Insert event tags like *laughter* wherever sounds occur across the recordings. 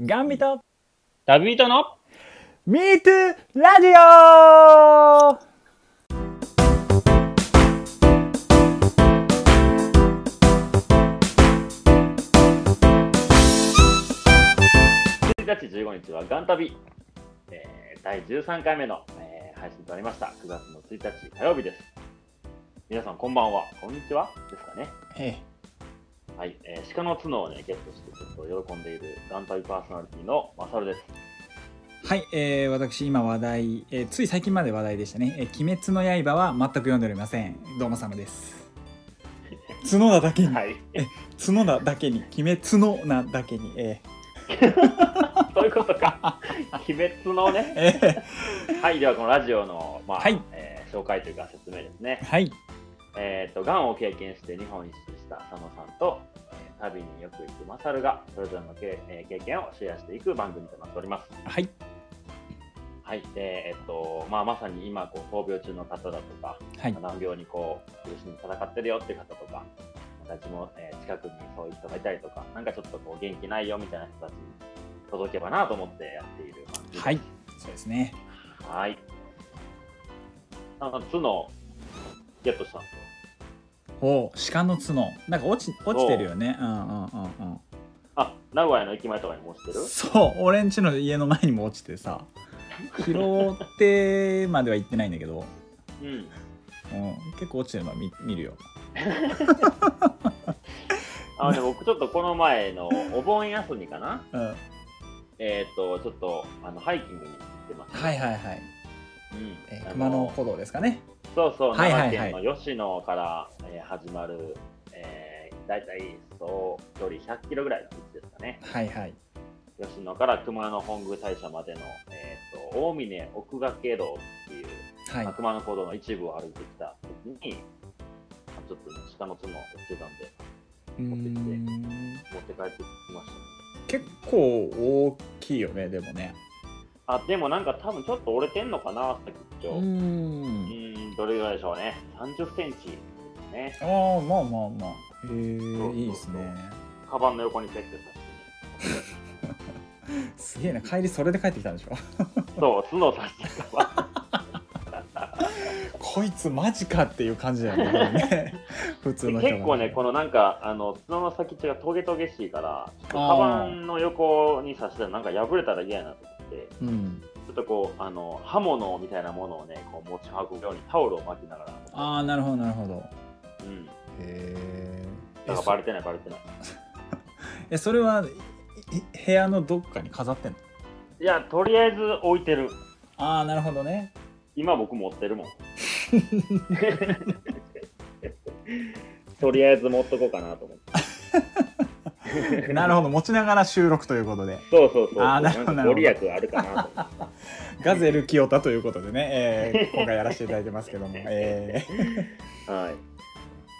ガンビと旅人の MeToo ラジオ。1日15日はガン旅、えー、第13回目の、えー配信となりました。9月の1日火曜日です。皆さんこんばんは。こんにちは。ですかね。えはい、えー鹿の角をねゲットしてちょっと喜んでいるガン旅パーソナリティのマサルです。はい、えー、私今話題、えーつい最近まで話題でしたね、えー鬼滅の刃は全く読んでおりません。どうもさまです。角田だけに、はい。角田だけに。鬼滅のなだけに。え *laughs* そういうことか。鬼滅のね。*laughs* ー、えはいではこのラジオの、まあはい。えー紹介というか説明ですね。ー、はいえー、と、がんを経験して日本一周した佐野さんと、えー旅によく行くマサルが、それぞれのけ、えー経験をシェアしていく番組となっております。はいはい。で、えっ、と、まあ、まさに今、こう、闘病中の方だとか、はい難病にこう、苦しんで戦ってるよって方とか、私も、えー近くにそういう人がいたりとか、なんかちょっとこう、元気ないよみたいな人たちに届けばなと思ってやっている番組です。はいそうですねはい。あの、角、ゲットしたんですよ。おう。鹿の角。なんか落ち落ちてるよね。うんうんうんうん。あ、名古屋の駅前とかにも落ちてる？そう。俺ん家の家の前にも落ちてさ。*laughs* 拾ってまでは行ってないんだけど、うん。うん、結構落ちてるのは見見るよ。*laughs* あのね、僕ちょっとこの前のお盆休みかな。うん。えっ、と、ちょっとあのハイキングに行ってます、はいはいはい、うんえー熊野古道ですかね。そうそう、はいはいはい。長野県の吉野から、えー始まる、えー、大体そう距離100キロぐらいの道ですかね。はいはい。吉野から熊野本宮大社までの、えー、と大峰奥掛道っていう、はい。まあ熊野古道の一部を歩いてきた時に、まあちょっとね、鹿の角を落ちてたん。で、うーん持って帰ってきましたね。結構大きいよねでもねあ、でもなんか多分ちょっと折れてんのかな、先っちょ。うんどれぐらいでしょうね。30センチですね。ああまあまあまあへえいいですねカバンの横にセットさせてね。すげえな帰りそれで帰ってきたんでしょ？そう、角させてカバン。こいつマジかっていう感じだよね *laughs* 普通の人が結構ね、このなんか、あの角の先っちょがトゲトゲしいから、カバンの横に刺したらなんか破れたら嫌やなって、うんちょっとこう、あの刃物みたいなものをね、こう持ち運ぶようにタオルを巻きながら、ああなるほどなるほどうん。へえだからバレてない、バレてない。*laughs* えそれは部屋のどっかに飾ってんの？いや、とりあえず置いてる。ああなるほどね今僕持ってるもん。*laughs* とりあえず持っとこうかなと思って。*laughs* *laughs* なるほど持ちながら収録ということでそうそうそう。あーなるほどご利益あるかなと。*laughs* ガゼル清田ということでね、えー *laughs* 今回やらせていただいてますけども、えーはい。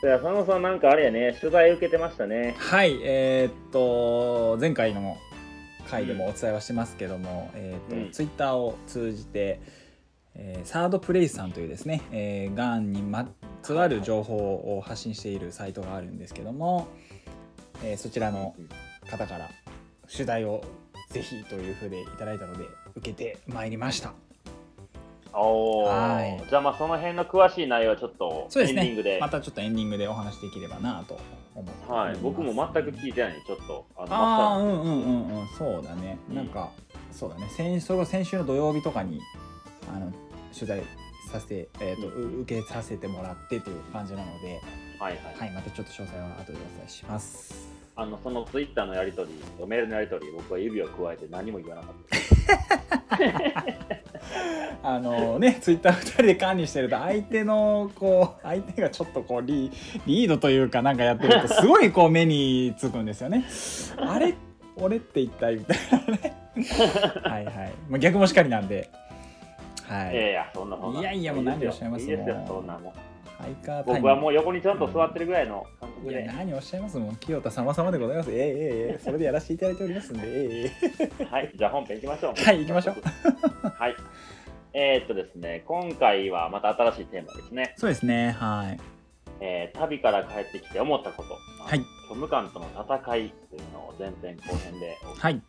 じゃあ、佐野さんなんかあれやね、取材受けてましたね。はいえーっと前回の回でもお伝えはしてますけども、えーっとうんツイッターを通じて、えーサードプレイスさんというですね、えー、がんにまつわる情報を発信しているサイトがあるんですけども、えーそちらの方から取材をぜひというふうでいただいたので受けてまいりました。おお、はい。じゃあまあその辺の詳しい内容はちょっとそうですね。エンディングで。またちょっとエンディングでお話できればなと思ってはい、僕も全く聞いてないんで、ちょっと。あのああうマんうんうんうん。そうだね、うん。なんかそうだね。先それこそ先週の土曜日とかにあの取材させて、えーとうん。う受けさせてもらってという感じなので、はいはい。はい、またちょっと詳細は後でお伝えします。あのそのツイッターのやり取り、メールのやり取り、僕は指を加えて何も言わなかった。です。あのねツイッター2人で管理してると相手のこう相手がちょっとこうリリードというかなんかやってるとすごいこう目につくんですよね。あれ？俺って一体みたいなね。*laughs* はいはい、まあ、逆もしかりなんで。はい、いやいや、そんなそんな。いやいやもう何をおっしゃいますいいですよそんなもん。ハイカー僕はもう横にちゃんと座ってるぐらいの感覚で。何をおっしゃいますもん清田様様でございますええええええそれでやらせていただいておりますんでええええはい、じゃあ本編行きましょう。はい行きましょう。はい。えーっとですね、今回はまた新しいテーマですね。そうですねはいえー旅から帰ってきて思ったこと。まあはい虚無感との戦いというのを前編後編でお聞きはいして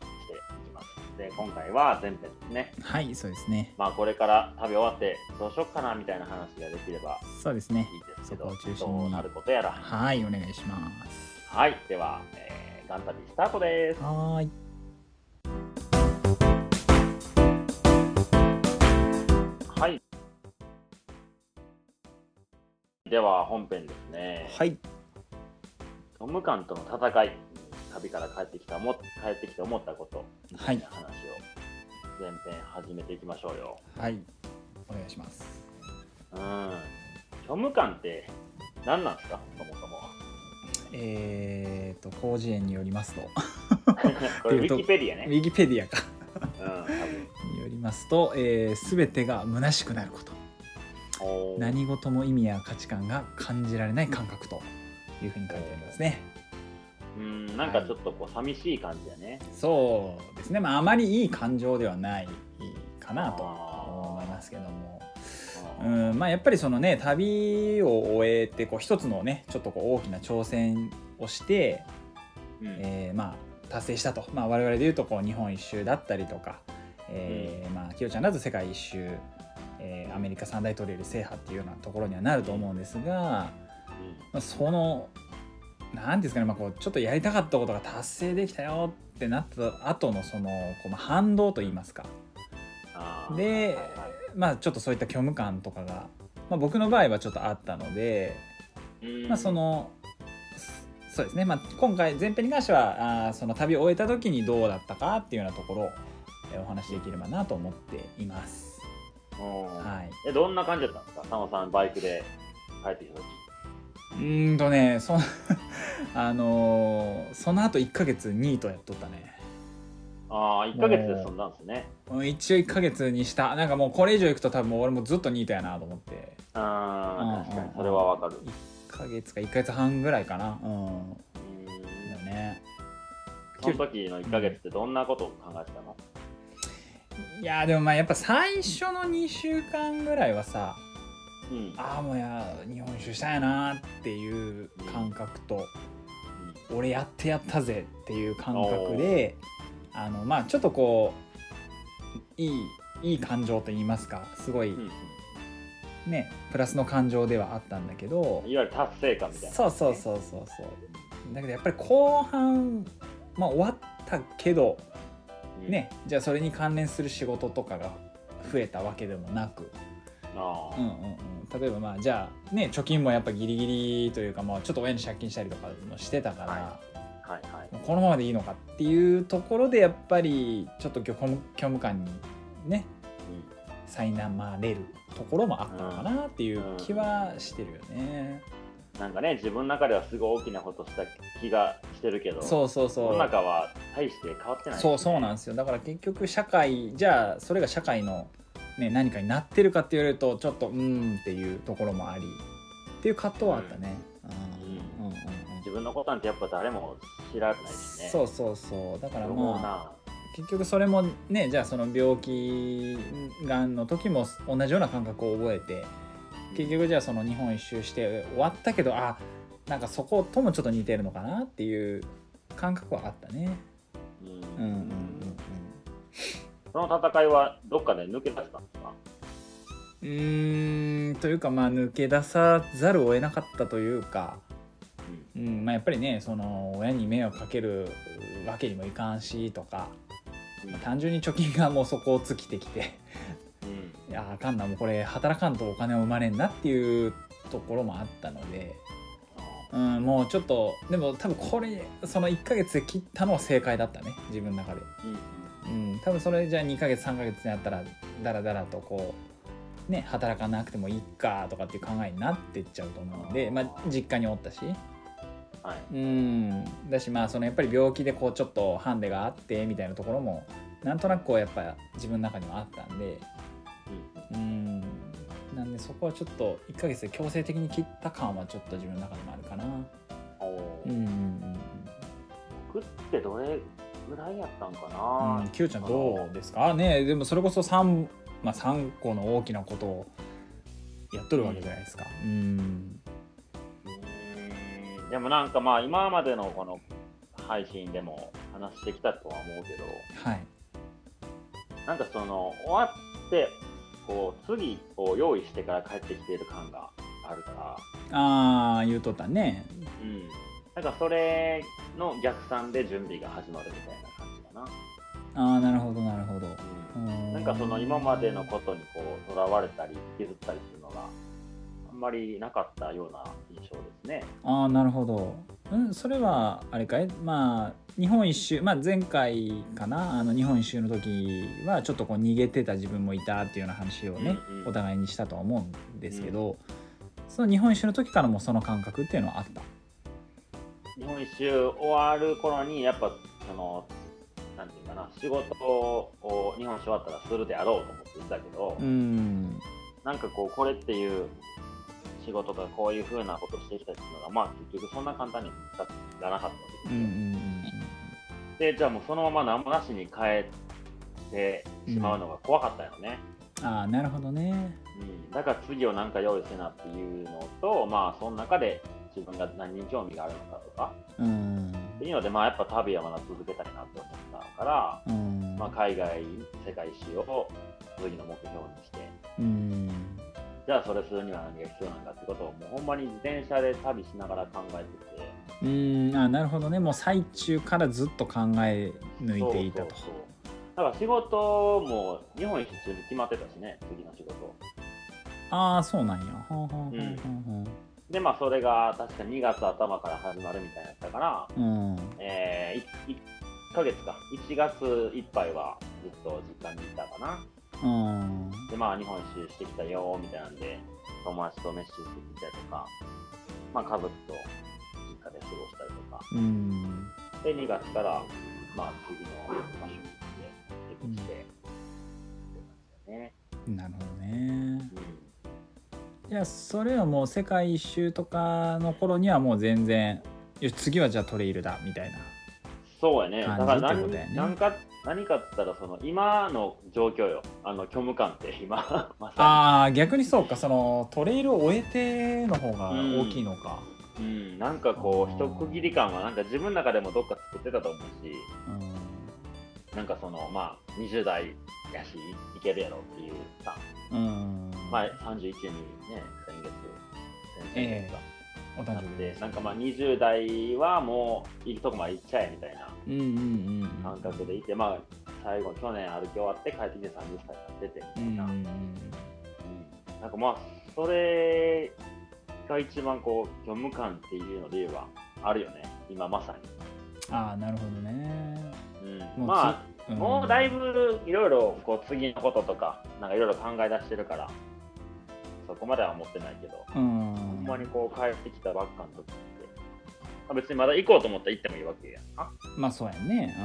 で今回は前編ですね。はいそうですねまあこれから旅終わってどうしよっかなみたいな話ができればそうですねいいですけど、どうなることやら。はいお願いしますはい、では、えー、ガン旅スタートです。はーいはい。では本編ですね。はいトムカンとの戦い、旅から帰ってきたも帰ってきて思ったことみたいな話を前編始めていきましょうよ。はいお願いしますうん。トムカンって何なんですか、そもそも。えーと広辞苑によりますと *laughs* これウィキペディアね。ウィキペディアかうん。によりますと、えー、全てが虚しくなること何事も意味や価値観が感じられない感覚というふうに書いてありますねうん、なんかちょっとこう寂しい感じだね。そうですね。まああまりいい感情ではないかなと思いますけども。うん。まあやっぱりそのね旅を終えてこう一つのねちょっとこう大きな挑戦をして、うん。えーまあ達成したと、まあ、我々でいうとこう日本一周だったりとか、えーまあきよちゃんだと世界一周、えーアメリカ三大トレイル制覇っていうようなところにはなると思うんですが、まあ、その何ですかね、まあ、こうちょっとやりたかったことが達成できたよってなった後のそのこうまあ反動といいますか。でまあちょっとそういった虚無感とかが、まあ、僕の場合はちょっとあったので、うん。まあ、そのそそうですね、まあ、今回前編に関してはあーその旅を終えた時にどうだったかっていうようなところをえーお話しできればなと思っています。うん。はい、えどんな感じだったんですか？佐野さんバイクで帰ってきた時うーんとねそ *laughs* あのーその後1ヶ月ニートやっとったね。ああ1ヶ月でそんなんですね。うん一応1ヶ月にした。なんかもうこれ以上いくと多分俺もずっとニートやなと思って。ああうん確かに。それはわかる。1ヶ月か1ヶ月半ぐらいかな。うん。うん。だね。その時の1ヶ月ってどんなことを考えてたの？いやでもまあやっぱ最初の2週間ぐらいはさうん。ああもうや日本一周したいなっていう感覚と、俺やってやったぜっていう感覚であのまあちょっとこういいいい感情と言いますかすごいうんねプラスの感情ではあったんだけどいわゆる達成感みたいなそうそうそうそうそう。だけどやっぱり後半まあ終わったけどうん。ねじゃあそれに関連する仕事とかが増えたわけでもなく、あうんうんうん、例えばまあじゃあね貯金もやっぱギリギリというかまあちょっと親に借金したりとかもしてたから、はあはいはい。このままでいいのかっていうところでやっぱりちょっと虚無虚無感にね苛まれるところもあったのかなっていう気はしてるよね。なんかね自分の中ではすごい大きなことした気がしてるけどそうそうそう。世の中は大して変わってない、そうそうなんですよ。だから結局社会じゃあそれが社会の、ね、何かになってるかって言われるとちょっとうーんっていうところもありっていう葛藤はあったね。うん。うんうんうん自分のことなんてやっぱ誰も知らないしね。そうそうそう。だから思うまあな結局それもねじゃあその病気がんの時も同じような感覚を覚えて結局じゃあその日本一周して終わったけどあなんかそこともちょっと似てるのかなっていう感覚はあったね。うん。うんうんうんうんその戦いはどっかで抜け出したんですか？うーんというかまあ抜け出さざるを得なかったというか、うん。まあ、やっぱりねその親に迷惑かけるわけにもいかんしとかうん。単純に貯金がもうそこを尽きてきてうん。いやあかんなもうこれ働かんとお金は生まれんなっていうところもあったので、うん、もうちょっとでも多分これその1ヶ月で切ったのは正解だったね自分の中で。うんうん、多分それじゃあ2ヶ月3ヶ月になったらだらだらとこうね働かなくてもいいかとかっていう考えになってっちゃうと思うんで、まあ、実家におったし。はい。うん。だしまあそのやっぱり病気でこうちょっとハンデがあってみたいなところもなんとなくこうやっぱ自分の中にもあったんで。うん。なんでそこはちょっと1ヶ月で強制的に切った感はちょっと自分の中でもあるかな。おうんうんうん僕ってどれぐらいやったんかな、うん、きよちゃんどうですか？ねでもそれこそ 3,、まあ、3個の大きなことをやっとるわけじゃないですか。でもなんかまあ今までのこの配信でも話してきたとは思うけど。はい。なんかその終わってこう次を用意してから帰ってきている感があるから。ああ言うとったね。うん。なんかそれの逆算で準備が始まるみたいな感じかな、ああなるほどなるほど。うん、なんかその今までのことにこうとらわれたり引きずったりするのがあんまりなかったような印象ですね。ああなるほど。うんそれはあれかい？まあ日本一周まあ前回かな？あの日本一周の時はちょっとこう逃げてた自分もいたっていうような話をね、うんうんお互いにしたとは思うんですけど、その日本一周の時からもその感覚っていうのはあった？日本一周終わる頃にやっぱそのなんていうかな仕事を日本一周終わったらするであろうと思っていたけど、うん。なんかこうこれっていう仕事とかこういうふうなことしてきたっていうのがまあ結局そんな簡単に見つからなかったですうんでじゃあもうそのまま何もなしに帰ってしまうのが怖かったよね、うん。ああなるほどね。うん。だから次を何か用意せなっていうのとまあその中で自分が何に興味があるのかとか。うん。っていうのでまあやっぱ旅はまだ続けたいなって思ったから、うん。まあ、海外世界一周を次の目標にして。うん。じゃあそれするには何が必要なのかってことをもうほんまに自転車で旅しながら考えてて。うん。あなるほどね。もう最中からずっと考え抜いていたと。そうだから仕事も日本一周に決まってたしね次の仕事。ああそうなんや。はんはんはんはんはんでまあそれが確か2月頭から始まるみたいなやったからうん。えー、1ヶ月か。1月いっぱいはずっと実家にいたかな。うん。でまあ日本一周してきたよみたいなんで友達と飯してきたりとかまあ家族と実家で過ごしたりとか。うん。で2月からまあ次の場所に行って出てきて、って感じだよねなるほどね。うんじゃあそれはもう世界一周とかの頃にはもう全然よし次はじゃあトレイルだみたいなそうやね。だから何ね。何か何かって言ったらその今の状況よ。あの虚無感って今。*laughs* まさああ逆にそうか。そのトレイルを終えての方が大きいのか。に。うん。なんかこう一区切り感はなんか自分の中でもどっか作ってたと思うし、うなんかそのまあ20代やしいけるやろっていうさ、ん、うん、まあ31にね先月先々月か。お誕生日なんかまあ20代はもう行くとこまで行っちゃえみたいな感覚でいて、まあ最後去年歩き終わって帰ってきて30歳になっててみたいな、うんうんうん。なんかまあそれが一番こう虚無感っていうので言えばあるよね。今まさああなるほどね。に、うん、まあ、つうん。もうだいぶいろいろこう次のこととかなんかいろいろ考え出してるからそこまでは思ってないけど、うん。ほんまにこう帰ってきたばっかの時って、まあ、別にまだ行こうと思ったら行ってもいいわけやんか、まあそうやね。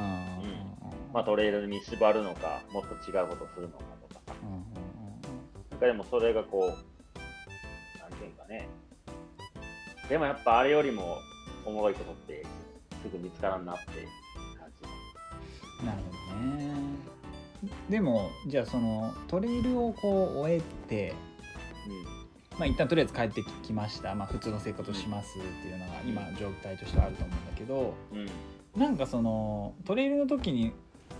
まあ、トレイルに縛るのかもっと違うことするのかとか。なんかでもそれがこう、なんていうかね、でもやっぱあれよりもおもろいことってすぐ見つからんなって感じ。なるほどね。でもじゃあそのトレイルをこう終えてまあ一旦とりあえず帰ってきました、まあ、普通の生活をしますっていうのが今状態としてはあると思うんだけどうん。うん。なんかそのトレイルの時に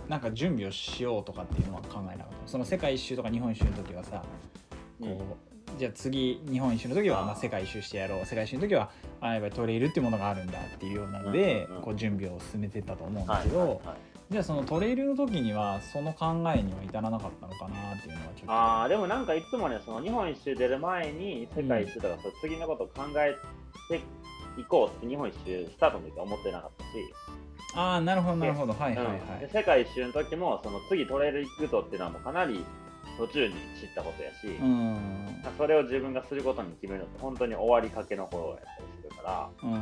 なんか準備をしようとかっていうのは考えなかったその世界一周とか日本一周の時はさこう、じゃあ次日本一周の時はまあ世界一周してやろう。世界一周の時はあやっぱりトレイルっていうものがあるんだっていうようなので、うんうんこう準備を進めてったと思うんはいだけど、じゃあそのトレイルの時にはその考えには至らなかったのかなっていうのはちょっと。ああ、でもなんかいつもね、その日本一周出る前に世界一周とか、その次のことを考えていこうって日本一周スタートの時は思ってなかったし、ああなるほどなるほど。はいはいはい、うん。で世界一周の時もその次トレイル行くぞっていうのはもうかなり途中に知ったことやし、うん。それを自分がすることに決めるのって本当に終わりかけの頃やったりするから、うん。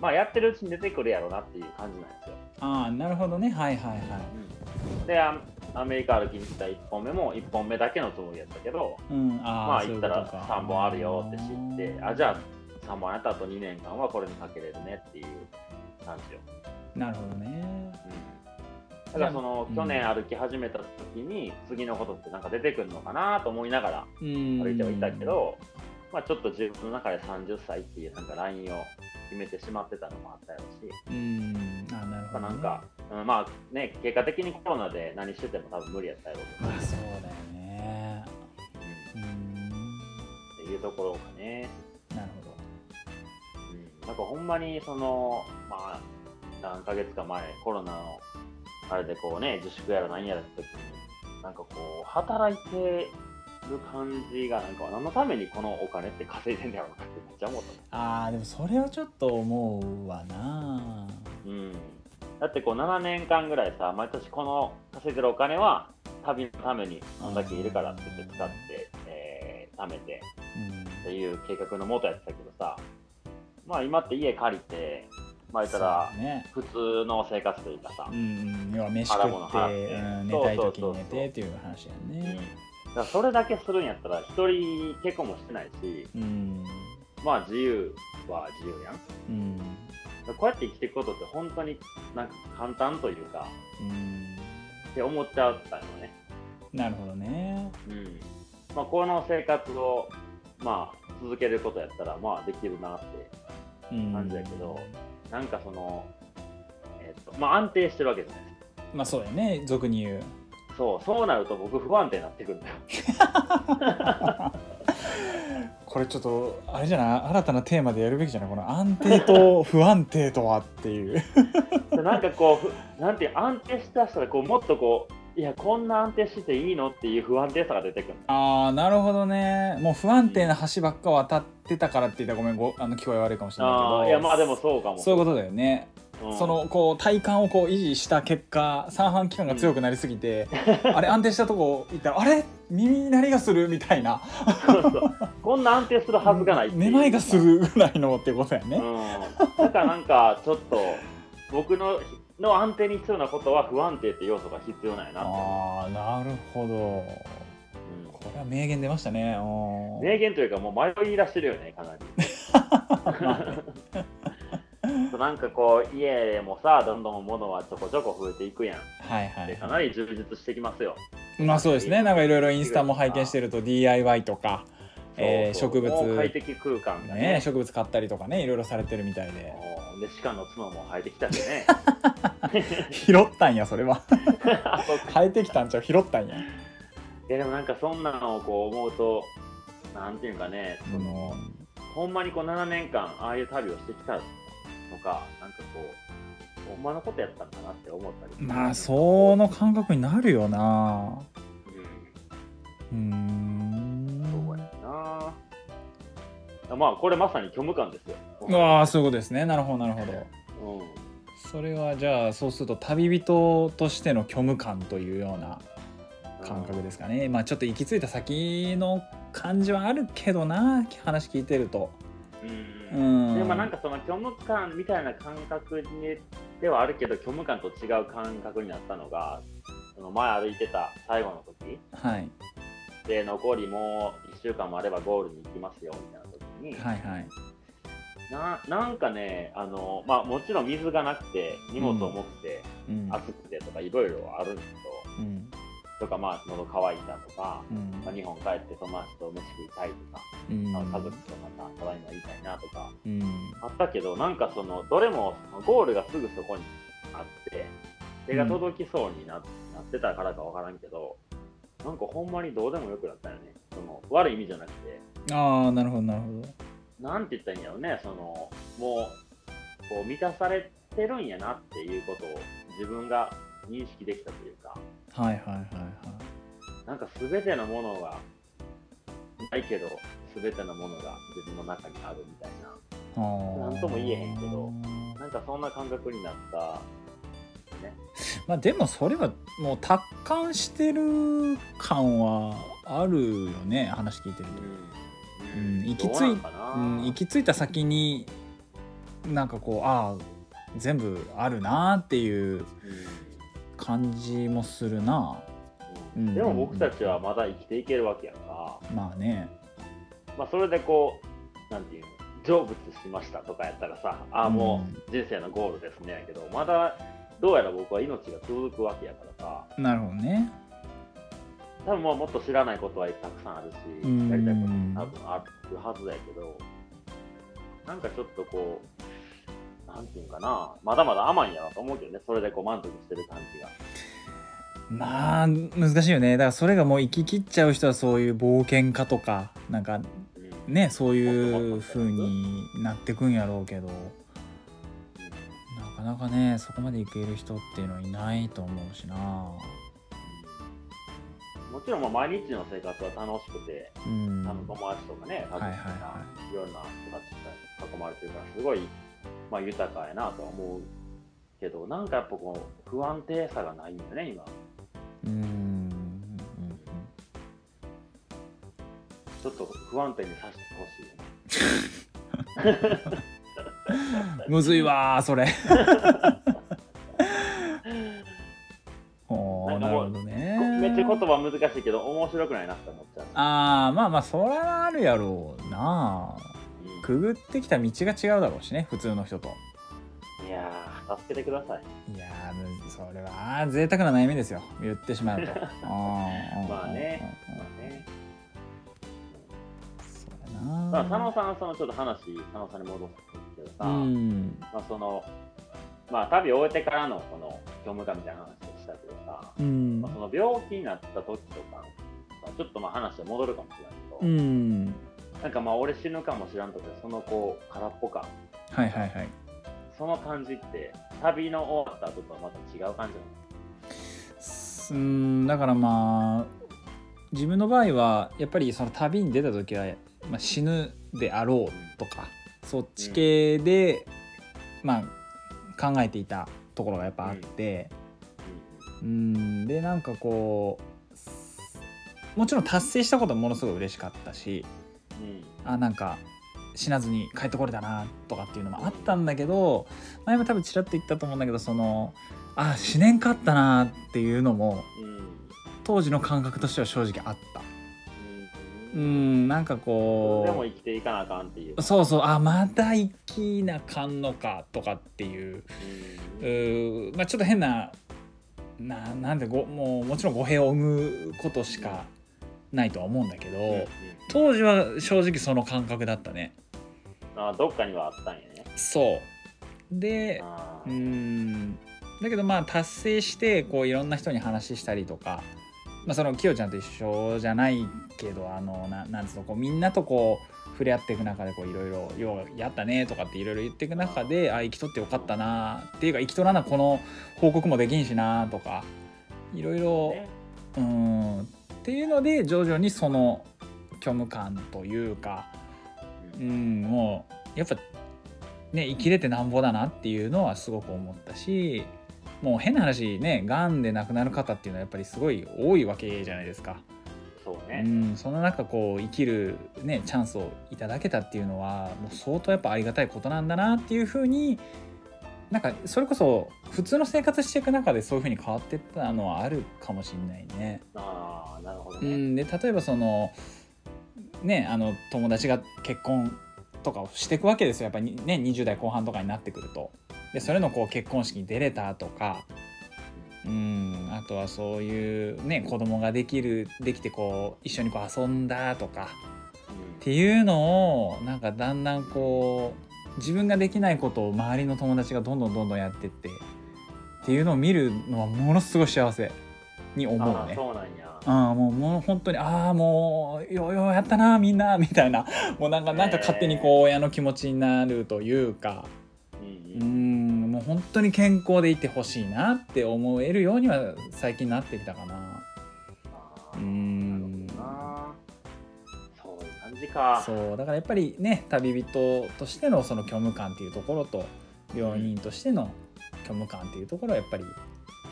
まあやってるうちに出てくるやろうなっていう感じなんですよ。ああなるほどね。はいはいはい。でアアメリカ歩きに来た1本目も1本目だけのつもりやったけどうんああまあ行ったらことか。3本あるよって知ってあじゃあ3本やった後2年間はこれにかけれるねっていう感じよ、なるほどね。うん、だからそのうん。去年歩き始めた時に次のことってなんか出てくるのかなと思いながらうん歩いてはいたけど、まあ、ちょっと自分の中で30歳っていうなんかラインを決めてしまってたのもあったやろし、うん。あなるほど、ね、なんか、うん、まあね、結果的にコロナで何してても多分無理やったやろうけど、まあそうだよね。うん。うんっていうところがね、なるほど。うん、なんかほんまにその、まあ、何ヶ月か前、コロナのあれでこうね、自粛やら何やらって時に、なんかこう、働いてる感じが、なんか何のためにこのお金って稼いでんだろうなってめっちゃ思った。あーでもそれはちょっと思うわな。うん、だってこう7年間ぐらいさ毎年この稼いでるお金は旅のためにこんだけいるからって言って使って、えー貯めてうん。っていう計画のもとやってたけどさまあ今って家借りてまあ言ったら普通の生活というかさ、うんうん。要は飯食って、寝たい時に寝てっていう話やうん。ねだそれだけするんやったら一人結婚もしてないしうん。まあ自由は自由やん。うん。こうやって生きていくことって本当になんか簡単というかうん。って思っちゃったよね。なるほどね。うん。まあ、この生活を、まあ、続けることやったら、まあ、できるなってうん感じやけどなんかその、えっとまあ、安定してるわけじゃないですか。まあそうやね。俗に言うそうそうなると僕不安定になってくるんだよ。*laughs* これちょっとあれじゃない？新たなテーマでやるべきじゃない？この安定と不安定とはっていう。で *laughs* なんかこうふなんて安定した人らこうもっとこういやこんな安定してていいのっていう不安定さが出てくるああなるほどね。もう不安定な橋ばっか渡ってたからって言ったらごめんごあの聞こえ悪いかもしれないけあどーいやまあでもそうかも。そういうことだよね、うんそのこう体幹をこう維持した結果三半規管が強くなりすぎて、あれ安定したとこ行ったらあれ？耳鳴りがするみたいな。そうそう。こんな安定するはずがないめまいがするぐらいのってことやね、うん、だからなんかちょっと僕のの安定に必要なことは不安定って要素が必要なんやなって。思ああなるほど。う、これは名言出ましたね。うん、うん。名言というかもう迷い出してるよねかなり *laughs* そうなんかこう家もさどんどん物はちょこちょこ増えていくやん。はいはいでかなり充実してきますよ。まあそうですね。なんかいろいろインスタも拝見してると DIY とか、えー植物快適空間がね。ね、植物買ったりとかねいろいろされてるみたいで。うん。で鹿の角も生えてきたしね。*laughs* 拾ったんやそれは。あ *laughs* そ生えてきたんちゃう？拾ったんや。いやでもなんかそんなのをこう思うとなんていうかねその、ほんまにこう7年間ああいう旅をしてきたのかなんかこうほんまのことやったんだなって思ったりまあその感覚になるよな。うんうーん。そうやな。あまあこれまさに虚無感ですよ。ああそういうことですね。なるほどなるほど。うん。それはじゃあそうすると旅人としての虚無感というような感覚ですかね、まあちょっと行き着いた先の感じはあるけどな話聞いてるとううん。んでもなんかその虚無感みたいな感覚にではあるけど虚無感と違う感覚になったのがその前歩いてた最後の時。はい。で残りもう1週間もあればゴールに行きますよみたいな時に、はいはい。ななんかねあの、まあ、もちろん水がなくて荷物重くて、うん。暑くてとかいろいろあるんですけど。うんとかまあ喉乾いたとか、うん。まあ、日本帰って友達と飯食いたいとか、うん。まあ家族とまたただいま言いたいなとかうん。あったけどなんかそのどれもゴールがすぐそこにあって手が届きそうにな,、なってたからかわからんけどなんかほんまにどうでもよくなったよね。その悪い意味じゃなくて。ああなるほどなるほど。なんて言ったらいいんやろうねそのもうこう満たされてるんやなっていうことを自分が認識できたというかはいはいはいはい。なんか全てのものがないけど全てのものが自分の中にあるみたいな。あー。なんとも言えへんけどなんかそんな感覚になったね。まあでもそれはもう達観してる感はあるよね話聞いてると、うん。行き着いどうなん行き着いた先になんかこうああ全部あるなっていう感じもするな。うん。うん。でも僕たちはまだ生きていけるわけやから、まあね。まあ、それでこうなんていうの成仏しましたとかやったらさああもう人生のゴールですねやけどまだどうやら僕は命が続くわけやからさ。なるほどね。多分もうもっと知らないことはたくさんあるし、うん。やりたいことも多分あるはずだけど、なんかちょっとこう、なんていうんかな、まだまだ甘いんやなと思うけどね、それでこう満足してる感じが。まあ難しいよね。だからそれがもう行き切っちゃう人はそういう冒険家とかなんかうん。ねそういう風になってくんやろうけど。なかなかねそこまでいける人っていうのはいないと思うしな。もちろんまあ毎日の生活は楽しくて、うん。友達とかね、家族とか、はいはいはい。ろんな人たちに囲まれてるから、すごい、まあ、豊かやなとは思うけど、なんかやっぱこう不安定さがないんだよね、今。うんうんちょっと不安定にさせてほしい *laughs* むずいわーそれ。*laughs* なるほどね。めっちゃ言葉難しいけど、面白くないなって思っちゃう。ああまあまあそりゃあるやろうな。うんくぐってきた道が違うだろうしね普通の人と。いやー、助けてください。いやそれは贅沢な悩みですよ。言ってしまうと。ま *laughs* まあね、まあね。そうやまあ、な佐野さん、そのちょっと話、佐野さんに戻すんですけどさ、うん。まあ、その、まあ、旅を終えてからのこの業務課みたいな話をしたけどさ、うん。まあ、その病気になった時とか、まあちょっとまあ話は戻るかもしれないけど、うんなんかまあ俺死ぬかもしらんとか、そのこう空っぽ感、はいはいはい。その感じって、旅の終わった後とはまた違う感じうんだからまあ自分の場合はやっぱりその旅に出た時は、まあ、死ぬであろうとかそっち系で、まあ考えていたところがやっぱあって、うん、でなんかこうもちろん達成したことはものすごい嬉しかったし。うんあなんか死なずに帰ってこれたなとかっていうのもあったんだけど前も多分ちらっと言ったと思うんだけどそのあ死ねんかったなっていうのも当時の感覚としては正直あった。うん。うんなんかこでも生きていかなあかんっていう。う。そうそうあまだ生きなかんのかとかっていう。うーまあちょっと変なななんでごもうもちろん語弊を生むことしかないとは思うんだけど、うんうん。当時は正直その感覚だったね。あどっかにはあったんやね。そう。でうん。だけどまあ達成してこういろんな人に話したりとか、まあ、そのきよちゃんと一緒じゃないけどあのななんつうのこうみんなとこう触れ合っていく中でこういろいろ「ようやったね」とかっていろいろ言っていく中で「あ生きとってよかったな」っていうか生きとらなこの報告もできんしなとかいろいろね。うんっていうので徐々にその虚無感というかうんもうやっぱね生きれてなんぼだなっていうのはすごく思ったしもう変な話ねがんで亡くなる方っていうのはやっぱりすごい多いわけじゃないですか。そうね。うん、その中こう生きる、ね、チャンスをいただけたっていうのはもう相当やっぱありがたいことなんだなっていうふうになんかそれこそ普通の生活していく中でそういうふうに変わってったのはあるかもしれないね。ああ、なるほどね。うん、で例えばそのねあの友達が結婚とかをしていくわけですよやっぱりね20代後半とかになってくると。でそれのこう結婚式に出れたとか、うん、あとはそういうね子供ができるできてこう一緒にこう遊んだとかっていうのをなんかだんだんこう自分ができないことを周りの友達がどんどんどんどんやってってっていうのを見るのはものすごい幸せに思うね。そうなんや。ああもうもう本当にああもうようようやったなみんなみたいな *laughs* もうなんかなんか勝手にこう親の気持ちになるというかうんもう本当に健康でいてほしいなって思えるようには最近なってきたかな。か。そうだからやっぱりね旅人としてのその虚無感っていうところと病人としての虚無感っていうところはやっぱり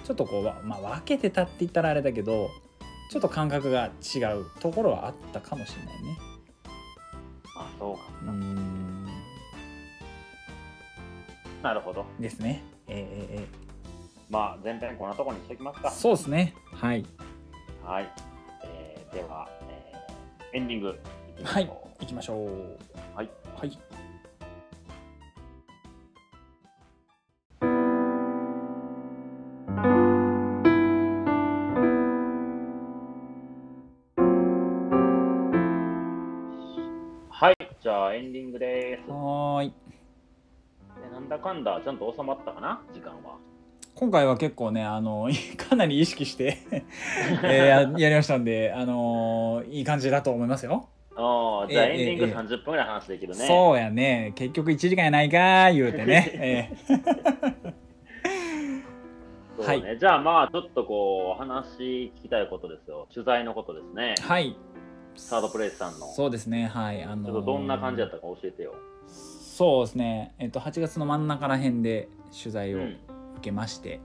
ちょっとこう、わまあ、分けてたって言ったらあれだけどちょっと感覚が違うところはあったかもしれないね。あそうか。うーんなるほど。ですね。えーえーえまあ、前編こんなところにしておきますかー。そうですね。はい。はい。えーでは、えーエンディングはい。行きましょう。はい、はい、はい、じゃあエンディングです。はい。なんだかんだちゃんと収まったかな？時間は。今回は結構ねあの *laughs* かなり意識して *laughs* えー、やりましたんで、あのー、いい感じだと思いますよ。ああ、じゃあええエンディングええ30分ぐらい話できるね。そうやね結局1時間やないかー言うてね、え *laughs* そうね。じゃあまあ、ちょっとこう、話聞きたいことですよ。取材のことですねー。はいサードプレイスさんの。そうですねはいあのちょっとどんな感じだったか教えてよ。そうですね、えっと、8月の真ん中ら辺で取材をうん。受けまして、う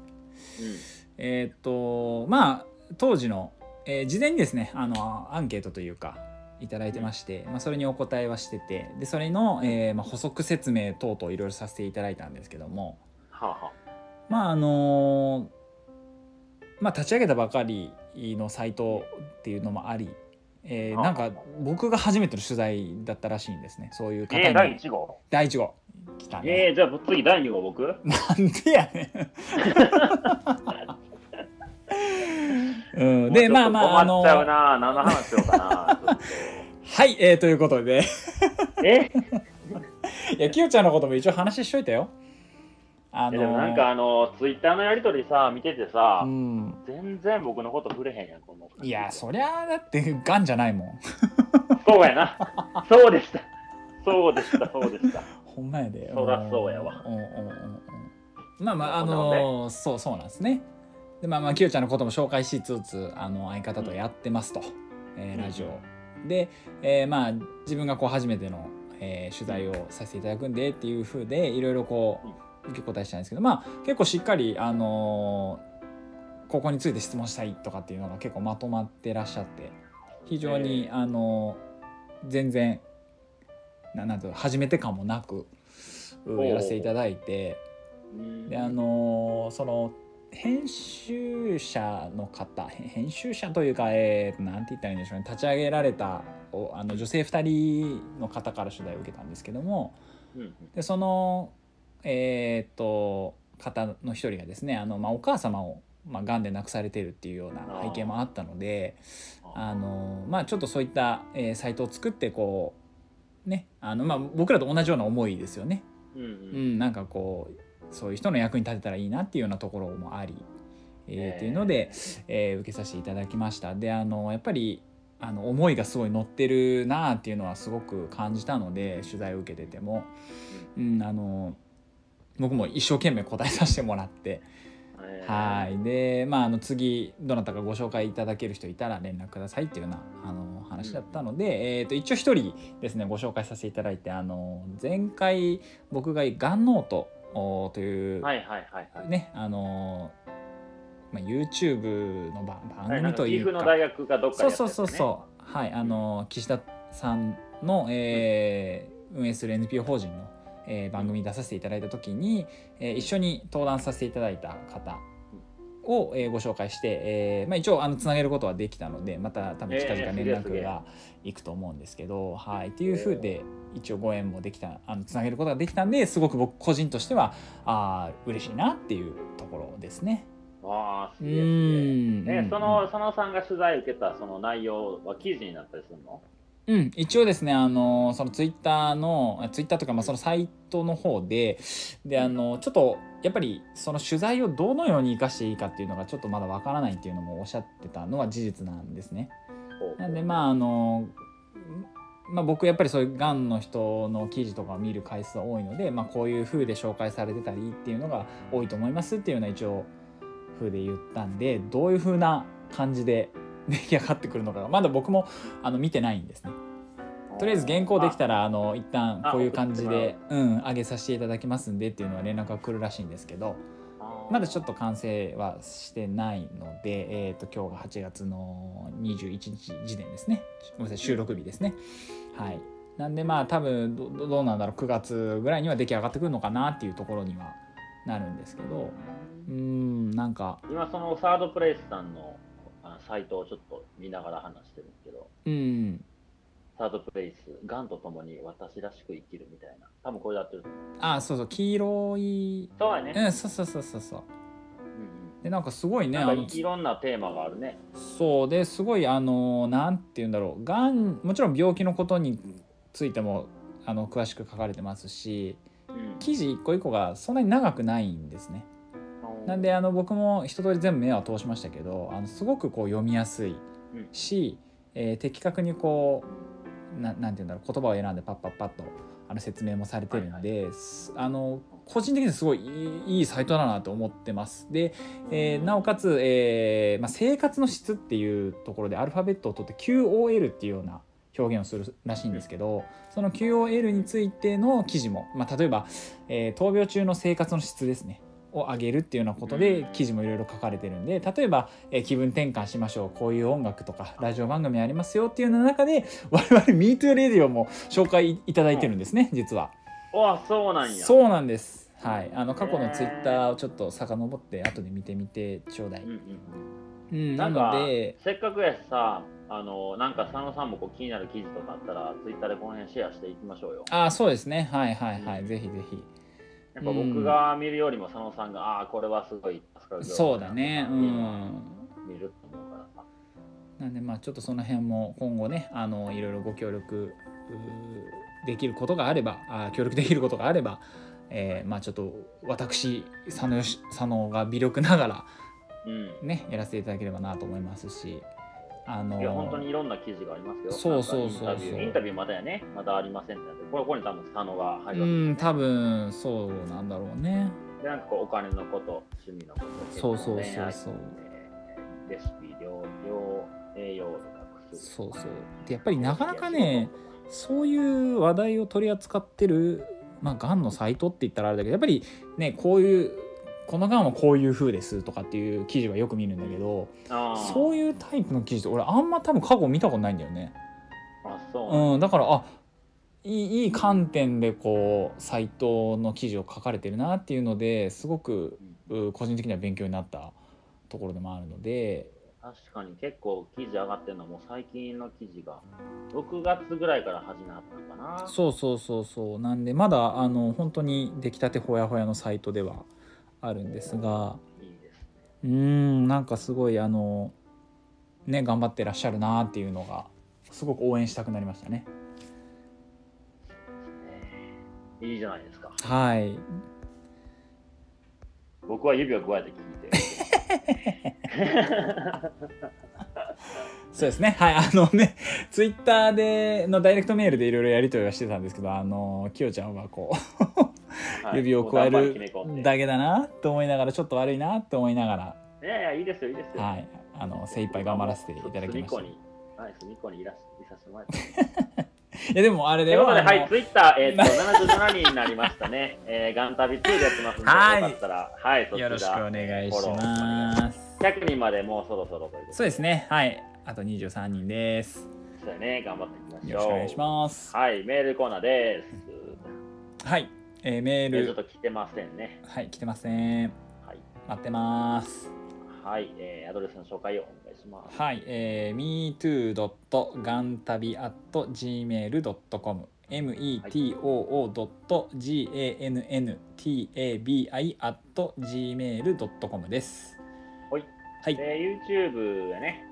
えっとまあ当時の、えー事前にですねあのアンケートというかいただいてまして、まあ、それにお答えはしててでそれの、えーまあ、補足説明等々いろいろさせていただいたんですけどもん。はあ、はまああのまあ立ち上げたばかりのサイトっていうのもあり、えーあ。なんか僕が初めての取材だったらしいんですね。そういう方に、えー、第1号？第1号。来たね、えー、じゃあ次第2号僕？なんでやねん。*laughs* うん、でまあまああの困っちゃうな。何の話しようかな。*laughs* はい、えー、ということでと *laughs* え？*laughs* いやきよちゃんのことも一応話しといたよ。あえでもなんかあの、ツイッターのやりとりさ、見ててさ、うん、全然僕のこと触れへんやん、この。いやそりゃだってがんじゃないもん。そうやな。そうでした。そうでした、そうでした。ほんまやで。そらそうやわうんうんうんうん。まあまああのそうそうなんですね。でまあまあきよちゃんのことも紹介しつつあの相方とやってますと、えーラジオ。で、えーまあ自分がこう初めての、えー取材をさせていただくんでっていう風でいろいろこう受け答えしたんですけどまあ結構しっかりあのーここについて質問したいとかっていうのが結構まとまってらっしゃって非常に、あのー全然ななんていうの初めて感もなくやらせていただいてうん。であのーその編集者の方へ編集者というか、えー、なんて言ったらいいんでしょうね。立ち上げられたおあの女性2人の方から取材を受けたんですけどもうんうん。でそのえーっと方の一人がですねあの、まあ、お母様を、まあ、癌で亡くされているっていうような背景もあったのであの、まあ、ちょっとそういった、えーサイトを作ってこうねあの、まあ、僕らと同じような思いですよね。うんううんん、なんかこうそういう人の役に立てたらいいなっていうようなところもあり、えーえー。っていうので、えー受けさせていただきました。であのやっぱりあの思いがすごい乗ってるなっていうのはすごく感じたので取材を受けてても、うん、あの僕も一生懸命答えさせてもらって、えーはい。でまああの次どなたかご紹介いただける人いたら連絡くださいっていうようなあの話だったので、えー、と一応一人ですねご紹介させていただいてあの前回僕が「ガンノート」おという、はいはいはいはい。ねあの、まあ、YouTube の番番組というか。阜の大学がどっかでそうそうそうそう。はいあの岸田さんの、えー運営する NPO 法人の、えー番組に出させていただいた時に、えー一緒に登壇させていただいた方を、えーご紹介して、えーまあ、一応あのつなげることはできたのでまた多分近々連絡がいくと思うんですけど、はいっていうふうで一応ご縁もできたあのつなげることができたんですごく僕個人としてはあー嬉しいなっていうところですね。わあ、すうげえすげえ。その、そのさんが取材受けたその内容は記事になったりするの？うん、一応ですね、あのそのツイッターの、ツイッターとか、まあ、そのサイトの方で、で、あのちょっと、やっぱり、その取材をどのように生かしていいかっていうのが、ちょっとまだわからないっていうのもおっしゃってたのは事実なんですね。なんで、まあ、あのまあ、僕やっぱりそういうがんの人の記事とかを見る回数が多いので、まあ、こういう風で紹介されてたりっていうのが多いと思いますっていうのは一応風で言ったんでどういう風な感じで *laughs* 出来上がってくるのかがまだ僕もあの見てないんですね。とりあえず原稿できたらあの一旦こういう感じでうん上げさせていただきますんでっていうのは連絡が来るらしいんですけどまだちょっと完成はしてないので、えー、と今日が8月の21日時点ですね。ごめんなさい収録日ですね。はい。なんでまあ多分どうなんだろう9月ぐらいには出来上がってくるのかなっていうところにはなるんですけど。うーんなんか。今そのサードプレイスさんのサイトをちょっと見ながら話してるんですけど、うんサードプレイス、ガンと共に私らしく生きるみたいな。多分これやってると思う。あそうそう黄色いそうやね。うんそうそうそうそうそううんでなんかすごいねいろんなテーマがあるね。そうですごいあのなんて言うんだろうがんもちろん病気のことについてもあの詳しく書かれてますしうん記事一個一個がそんなに長くないんですね。なんであの僕も一通り全部目は通しましたけどあのすごくこう読みやすいうんし、えー的確にこうななんて言うんだろう言葉を選んでパッパッパッとあの説明もされてるんで、すあの個人的にすごいいいいいサイトだなと思ってます。で、えーなおかつ、えーまあ、生活の質っていうところでアルファベットを取って QOL っていうような表現をするらしいんですけどその QOL についての記事も、まあ、例えば、えー闘病中の生活の質ですねを上げるっていうようなことで記事もいろいろ書かれてるんで例えば、えー気分転換しましょうこういう音楽とかラジオ番組ありますよっていうような中で *laughs* 我々 MeToo も紹介いただいてるんですね実は。あそうなんや。そうなんです。はい、あの過去のツイッターをちょっと遡って後で見てみてちょうだい。うん。うんうん、なので、せっかくやしさあのなんか佐野さんもこう気になる記事とかあったらツイッターでこの辺シェアしていきましょうよ。あそうですね。はいはいはい、うん。ぜひぜひ。やっぱ僕が見るよりも佐野さんが、ああこれはすごいそうだね。うん。見ると思うからさなんでまあちょっとその辺も今後ねあのいろいろご協力できることがあればあ協力できることがあれば、えーまあちょっと私佐野佐野が微力ながらうんねやらせていただければなと思いますしあのいや本当にいろんな記事がありますよ。そうそうそうインタビューインタビューまだやね、まだありませんって。なって、これここに多分佐野が入るわけうん多分そうなんだろうね。で、なんかこうお金のこと、趣味のこと、そうそうそうそう。レシピ、料料栄養とか薬そうそう。でやっぱりなかなかねそういう話題を取り扱ってるまあがんのサイトって言ったらあれだけどやっぱりねこういうこのがんはこういう風ですとかっていう記事はよく見るんだけどそういうタイプの記事って俺あんま多分過去見たことないんだよね。あそううん、だからあいいいい観点でこうサイトの記事を書かれてるなっていうのですごくう個人的には勉強になったところでもあるので。確かに結構記事上がってるのも最近の記事が6月ぐらいから始まったのかな。そうそうそうそう。なんでまだあの本当に出来たてほやほやのサイトではあるんですが。うーんなんかすごいあのね頑張ってらっしゃるなっていうのがすごく応援したくなりましたねいいじゃないですか。はい僕は指を加えて聞いて。*laughs* そうですねはいあのねツイッターでのダイレクトメールでいろいろやり取りはしてたんですけどあのきよちゃんはこうはい指を加えるだけだなと思いながらちょっと悪いなと思いながら。いやいや、いいですよ、いいですよ。はい。あの精一杯頑張らせていただきました。はい、隅っこにいらしいさせてもらって。*laughs* いやでもあれでということで、はい、ツイッター、えーっと、*laughs* 77人になりましたね。えー、ガン旅2でやってますんで、はい。よかったら、はい、そちらよろしくお願いします。100人までもうそろそろということそうですね。はい。あと23人です。そうだね、頑張っていきましょう。よろしくお願いします。はい、メールコーナーです。はい、えーメーえーちょっルと来てませんね。はい来てませんはい、待ってますはい、えー、アドレスの紹介をお願いします。はい、えー、metoo.gantabi.gmail.com metoo.gantabi.gmail.com です。はい。はい。えー、YouTube やね。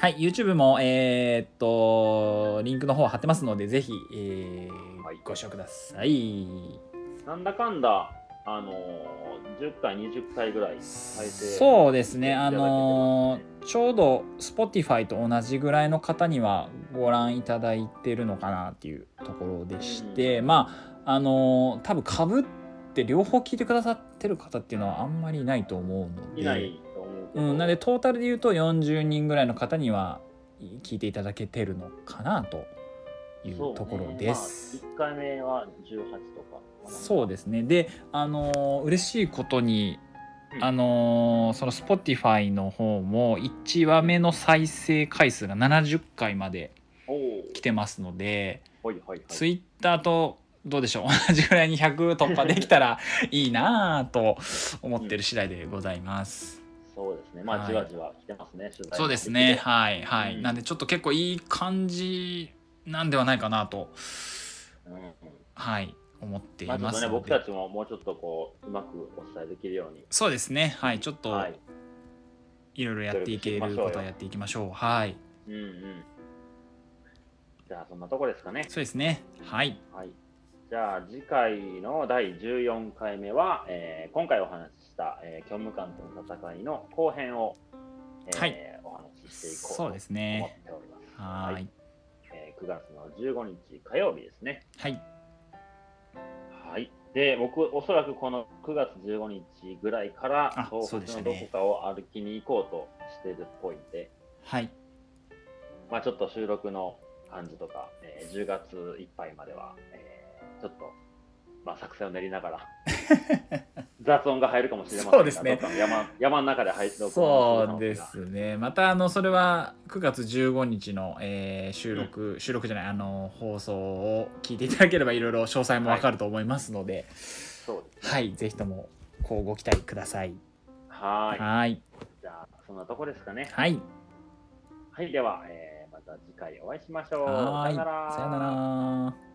はい、YouTube も、えーっと、リンクの方貼ってますので、ぜひ、えーはいご視聴ください。なんだかんだ、あのー、10回、20回ぐらい再生そうですね、あのーちょうど Spotify と同じぐらいの方にはご覧いただいてるのかなっていうところでして、うん。まああのー多分かぶって両方聞いてくださってる方っていうのはあんまりいないと思うのでいないと思う。うん、なのでトータルで言うと40人ぐらいの方には聞いていただけてるのかなというところです。まあ、1回目は18とか。そうですねであのー嬉しいことに、うんあのーその Spotify の方も1話目の再生回数が70回まで。来てますので、はいはいはい。Twitter とどうでしょう？*laughs* 同じぐらいに100突破できたら *laughs* いいなぁと思ってる次第でございます。そうですね。まあ、はいじわじわ来てますね。取材そうですねはいはい、うんなんでちょっと結構いい感じなんではないかなとはい思っていまあ、ちょっとね、ますので、僕たちももうちょっとこう、うまくお伝えできるように。そうですねはいちょっと、はい。いろいろやっていけることをやっていきましょう。はい。うんうん。じゃあそんなとこですかね。そうですねはいはい。じゃあ次回の第14回目は、えー今回お話しした、えー、虚無感との戦いの後編を、えーはいお話ししていこうとそう思ってですねおります。はーいえー9月の15日火曜日ですね。はいはい。で、僕、おそらくこの9月15日ぐらいからあ東北のどこかを歩きに行こうとしてるっぽいんで、はいまあちょっと収録の感じとか、えー10月いっぱいまでは、えーちょっと、まあ作戦を練りながら、雑音が入るかもしれませんが、そうですね。山山の中で入ってそうですね。またあのそれは9月15日の、えー収録、収録じゃないあの放送を聞いていただければいろいろ詳細もわかると思いますので。そうですはい、ぜひともこうご期待ください。はーい。はい。じゃあ、そんなとこですかね。はい。はい。では、えーまた次回お会いしましょう。さよなら。さよなら